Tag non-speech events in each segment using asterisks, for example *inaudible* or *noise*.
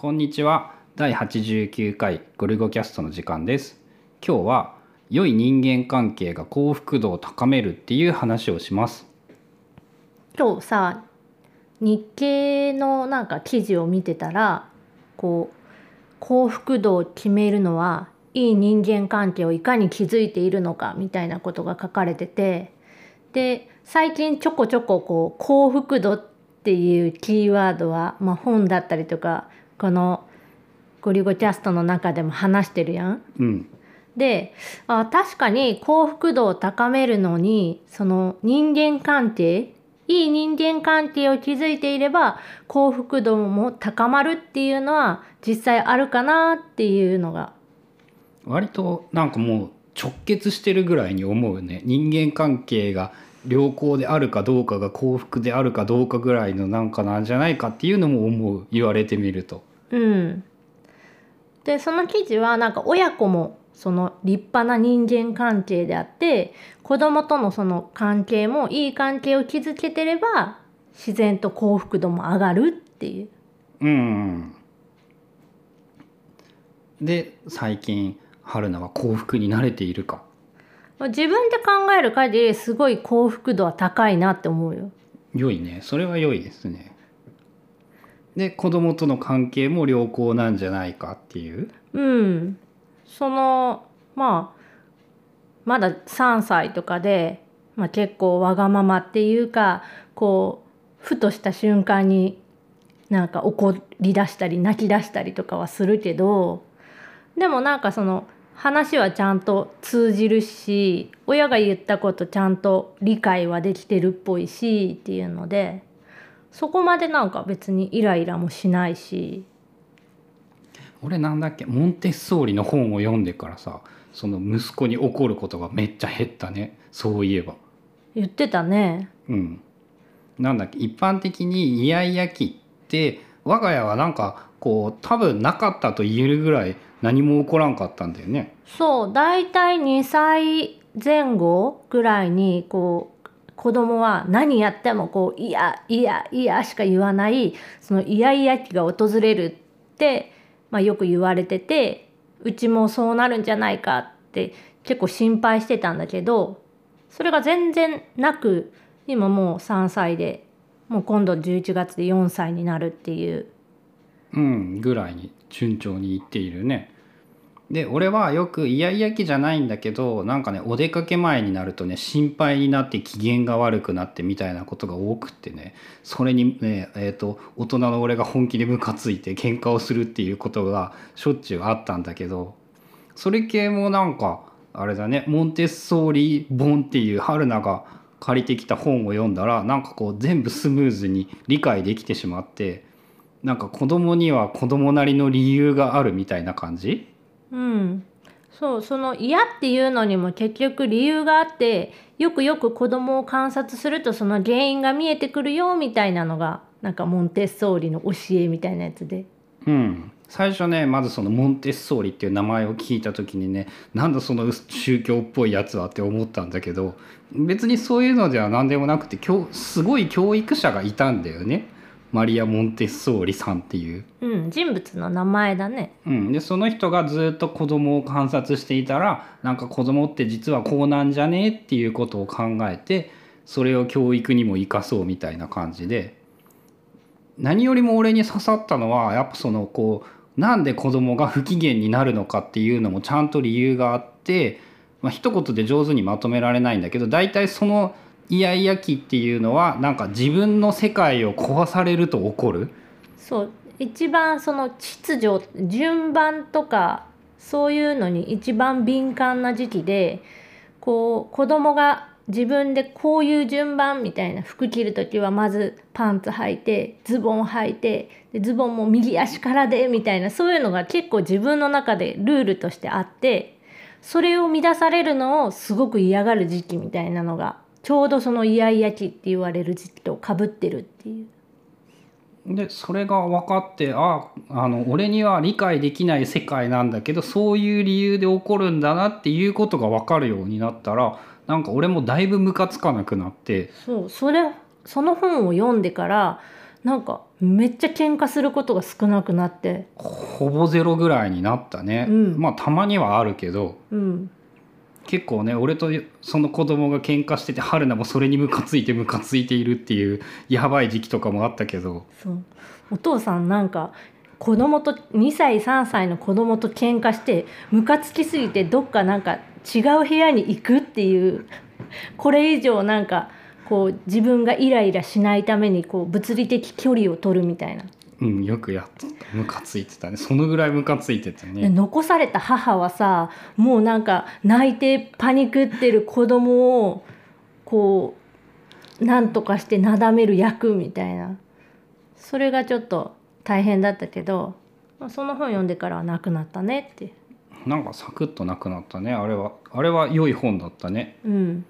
こんにちは。第89回ゴルゴキャストの時間です。今日は良い人間関係が幸福度を高めるっていう話をします。今日さ日経のなんか記事を見てたらこう幸福度を決めるのはいい人間関係をいかに築いているのかみたいなことが書かれててで最近ちょこちょここう幸福度っていうキーワードは、まあ、本だったりとかこのゴリゴキャストの中でも話してるやん。うん。であ確かに幸福度を高めるのにその人間関係いい人間関係を築いていれば幸福度も高まるっていうのは実際あるかなっていうのが。割となんかもう直結してるぐらいに思うね。人間関係が良好であるかどうかが幸福であるかどうかぐらいのなんかなんじゃないかっていうのも思う。言われてみるとうん。でその記事はなんか親子もその立派な人間関係であって子供とのその関係もいい関係を築けてれば自然と幸福度も上がるっていう。うんで最近春菜は幸福に慣れているか？自分で考える限りすごい幸福度は高いなって思うよ。良いねそれは良いですねで子供との関係も良好なんじゃないかっていううん。そのまあまだ3歳とかで、まあ、結構わがままっていうかこうふとした瞬間になんか怒り出したり泣き出したりとかはするけどでもなんかその話はちゃんと通じるし親が言ったことちゃんと理解はできてるっぽいしっていうのでそこまでなんか別にイライラもしないし。俺なんだっけ？モンテッソーリの本を読んでからさその息子に怒ることがめっちゃ減ったね。そういえば。言ってたね。うん。なんだっけ？一般的にイヤイヤ期って我が家はなんかこう多分なかったと言えるぐらい何も起こらんかったんだよね。そう大体2歳前後ぐらいにこう子供は何やってもこう「いやいやいや」しか言わないそのイヤイヤ期が訪れるって、まあ、よく言われててうちもそうなるんじゃないかって結構心配してたんだけどそれが全然なく今もう3歳でもう今度11月で4歳になるっていう。うんぐらいに順調にいっているねで俺はよくイヤイヤ期じゃないんだけどなんかねお出かけ前になるとね心配になって機嫌が悪くなってみたいなことが多くってねそれにねえー、と大人の俺が本気でムカついて喧嘩をするっていうことがしょっちゅうあったんだけどそれ系もなんかあれだねモンテッソーリ本っていう春菜が借りてきた本を読んだらなんかこう全部スムーズに理解できてしまってなんか子供には子供なりの理由があるみたいな感じうん、そうその嫌っていうのにも結局理由があってよくよく子供を観察するとその原因が見えてくるよみたいなのがなんかモンテッソーリの教えみたいなやつで。うん。最初ねまずそのモンテッソーリっていう名前を聞いた時にねなんだその宗教っぽいやつはって思ったんだけど別にそういうのでは何でもなくて教すごい教育者がいたんだよね。マリア・モンテッソーリさんっていう。うん、人物の名前だね。うん、でその人がずっと子供を観察していたらなんか子供って実はこうなんじゃねっていうことを考えてそれを教育にも生かそうみたいな感じで何よりも俺に刺さったのはやっぱそのこうなんで子供が不機嫌になるのかっていうのもちゃんと理由があって、まあ一言で上手にまとめられないんだけど大体そのイヤイヤ期っていうのはなんか自分の世界を壊されると起こる？そう一番その秩序順番とかそういうのに一番敏感な時期でこう子供が自分でこういう順番みたいな服着る時はまずパンツ履いてズボン履いてでズボンも右足からでみたいなそういうのが結構自分の中でルールとしてあってそれを乱されるのをすごく嫌がる時期みたいなのがちょうどそのイヤイヤ期って言われる時期とかぶってるっていう。でそれが分かってああの俺には理解できない世界なんだけどそういう理由で起こるんだなっていうことが分かるようになったらなんか俺もだいぶムカつかなくなって。そうそれその本を読んでからなんかめっちゃ喧嘩することが少なくなって。ほぼゼロぐらいになったね、うん。まあたまにはあるけど。うん結構ね俺とその子供が喧嘩してて春菜もそれにムカついてムカついているっていうやばい時期とかもあったけどそうお父さんなんか子供と2歳3歳の子供と喧嘩してムカつきすぎてどっかなんか違う部屋に行くっていうこれ以上なんかこう自分がイライラしないためにこう物理的距離を取るみたいな。うんよくやってたムカついてたね。そのぐらいムカついててでね残された母はさもうなんか泣いてパニクってる子供をこうなんとかしてなだめる役みたいな。それがちょっと大変だったけどまあその本読んでからはなくなったねって。なんかサクッとなくなったね。あれはあれは良い本だったね。うん。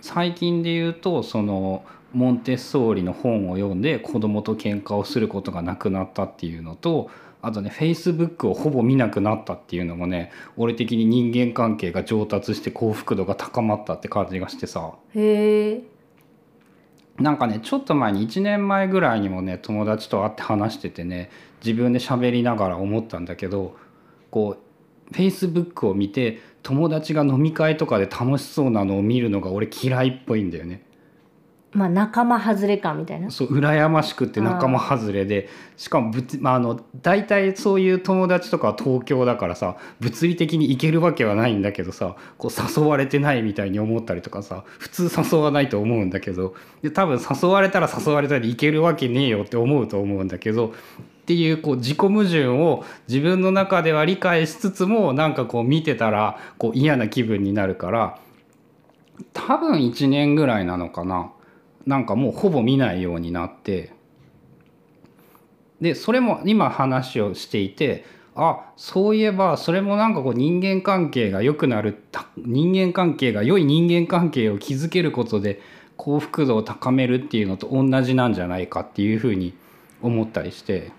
最近で言うとそのモンテッソーリの本を読んで子供と喧嘩をすることがなくなったっていうのとあとねフェイスブックをほぼ見なくなったっていうのもね俺的に人間関係が上達して幸福度が高まったって感じがしてさへえなんかねちょっと前に1年前ぐらいにもね友達と会って話しててね自分で喋りながら思ったんだけどこうフェイスブックを見て友達が飲み会とかで楽しそうなのを見るのが俺嫌いっぽいんだよね。まあ仲間外れ感みたいなそう羨ましくって仲間外れでしかもぶつ、まあ、あの大体そういう友達とかは東京だからさ物理的に行けるわけはないんだけどさこう誘われてないみたいに思ったりとかさ普通誘わないと思うんだけどで多分誘われたら誘われたり行けるわけねえよって思うと思うんだけどっていうこう自己矛盾を自分の中では理解しつつもなんかこう見てたらこう嫌な気分になるから多分1年ぐらいなのかな。なんかもうほぼ見ないようになってでそれも今話をしていてあそういえばそれもなんかこう人間関係が良くなるた人間関係が良い人間関係を築けることで幸福度を高めるっていうのと同じなんじゃないかっていうふうに思ったりして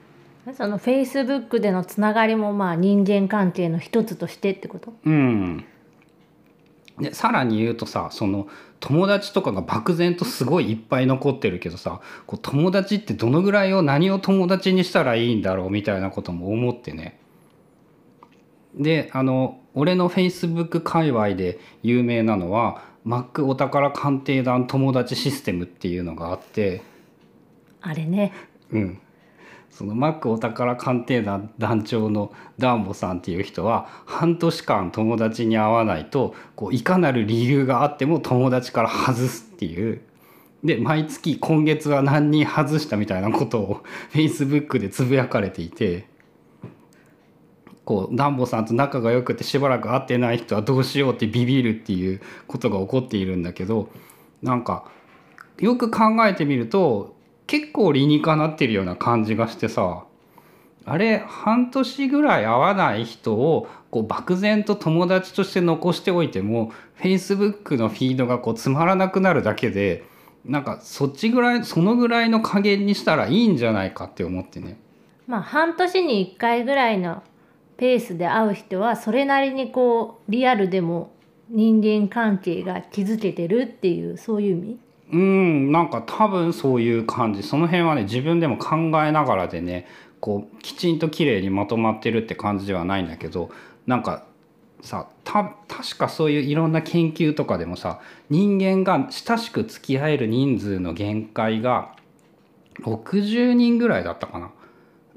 そのフェイスブックでのつながりもまあ人間関係の一つとしてってこと？うん。でさらに言うとさその友達とかが漠然とすごいいっぱい残ってるけどさこう友達ってどのぐらいを何を友達にしたらいいんだろうみたいなことも思ってね。であの俺のフェイスブック界隈で有名なのは Mac お宝鑑定団友達システムっていうのがあって。あれねうん、そのマックお宝鑑定団団長のダンボさんっていう人は半年間友達に会わないとこういかなる理由があっても友達から外すっていう。で毎月今月は何人外したみたいなことを *laughs* Facebook でつぶやかれていてこうダンボさんと仲が良くてしばらく会ってない人はどうしようってビビるっていうことが起こっているんだけどなんかよく考えてみると結構理にかなってるような感じがしてさあれ半年ぐらい会わない人をこう漠然と友達として残しておいても Facebook のフィードがこうつまらなくなるだけでなんかそっちぐらいそのぐらいの加減にしたらいいんじゃないかって思ってね。まあ半年に1回ぐらいのペースで会う人はそれなりにこうリアルでも人間関係が築けてるっていうそういう意味？うんなんか多分そういう感じその辺はね自分でも考えながらでねこうきちんと綺麗にまとまってるって感じではないんだけどなんかさた確かそういういろんな研究とかでもさ人間が親しく付き合える人数の限界が60人ぐらいだったかな。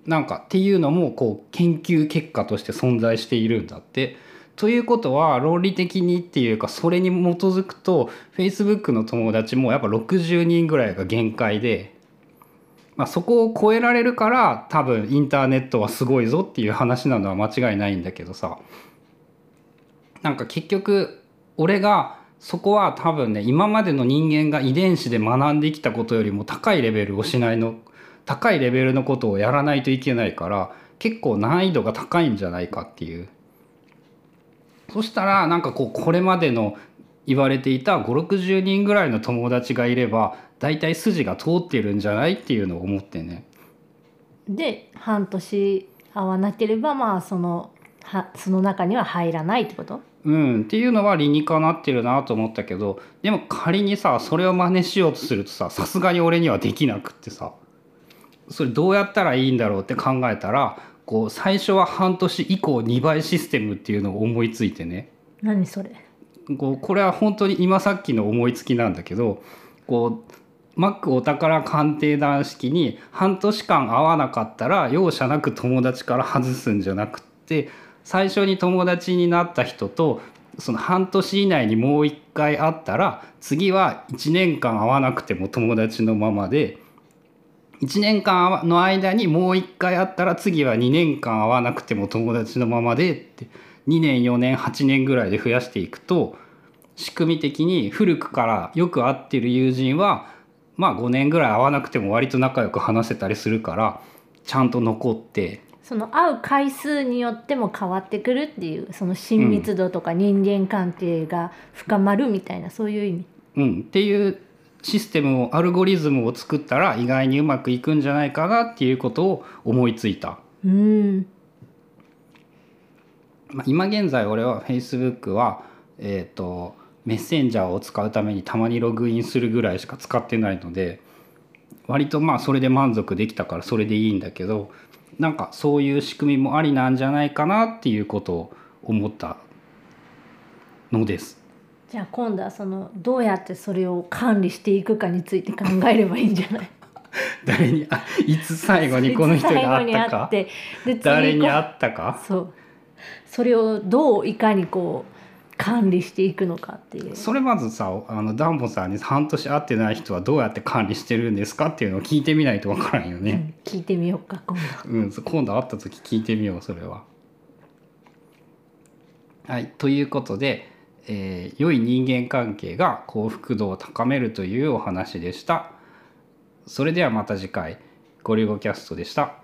なんかっていうのもこう研究結果として存在しているんだって。ということは論理的にっていうかそれに基づくと Facebook の友達もやっぱ60人ぐらいが限界で、まあ、そこを超えられるから多分インターネットはすごいぞっていう話なのは間違いないんだけどさなんか結局俺がそこは多分ね今までの人間が遺伝子で学んできたことよりも高いレベルをしないの高いレベルのことをやらないといけないから結構難易度が高いんじゃないかっていう。そしたらなんかこうこれまでの言われていた560人ぐらいの友達がいれば大体筋が通ってるんじゃないっていうのを思ってね。で半年会わなければまあそのはその中には入らないってこと？うん、っていうのは理にかなってるなと思ったけどでも仮にさそれを真似しようとするとささすがに俺にはできなくってさそれどうやったらいいんだろうって考えたらこう最初は半年以降2倍システムっていうのを思いついてね。何それ？こうこれは本当に今さっきの思いつきなんだけどこうマックお宝鑑定団式に半年間会わなかったら容赦なく友達から外すんじゃなくって最初に友達になった人とその半年以内にもう一回会ったら次は1年間会わなくても友達のままで1年間の間にもう一回会ったら次は2年間会わなくても友達のままでって2年4年8年ぐらいで増やしていくと仕組み的に古くからよく会ってる友人はまあ5年ぐらい会わなくても割と仲良く話せたりするからちゃんと残ってその会う回数によっても変わってくるっていうその親密度とか人間関係が深まるみたいな、そういう意味。うん、っていうシステムをアルゴリズムを作ったら意外にうまくいくんじゃないかなっていうことを思いついた。うんまあ、今現在俺は Facebook は、えー、とメッセンジャーを使うためにたまにログインするぐらいしか使ってないので割とまあそれで満足できたからそれでいいんだけどなんかそういう仕組みもありなんじゃないかなっていうことを思ったのです。じゃあ今度はそのどうやってそれを管理していくかについて考えればいいんじゃない？*laughs* 誰にあいつ最後にこの人が会ったか？で誰に会ったか？そう。それをどういかにこう管理していくのかっていう。それまずさあのダンボさんに半年会ってない人はどうやって管理してるんですかっていうのを聞いてみないとわからんよね。うん聞いてみようか今度うん、今度会った時聞いてみようそれは。はいということで、えー良い人間関係が幸福度を高めるというお話でした。それではまた次回ゴリゴキャストでした。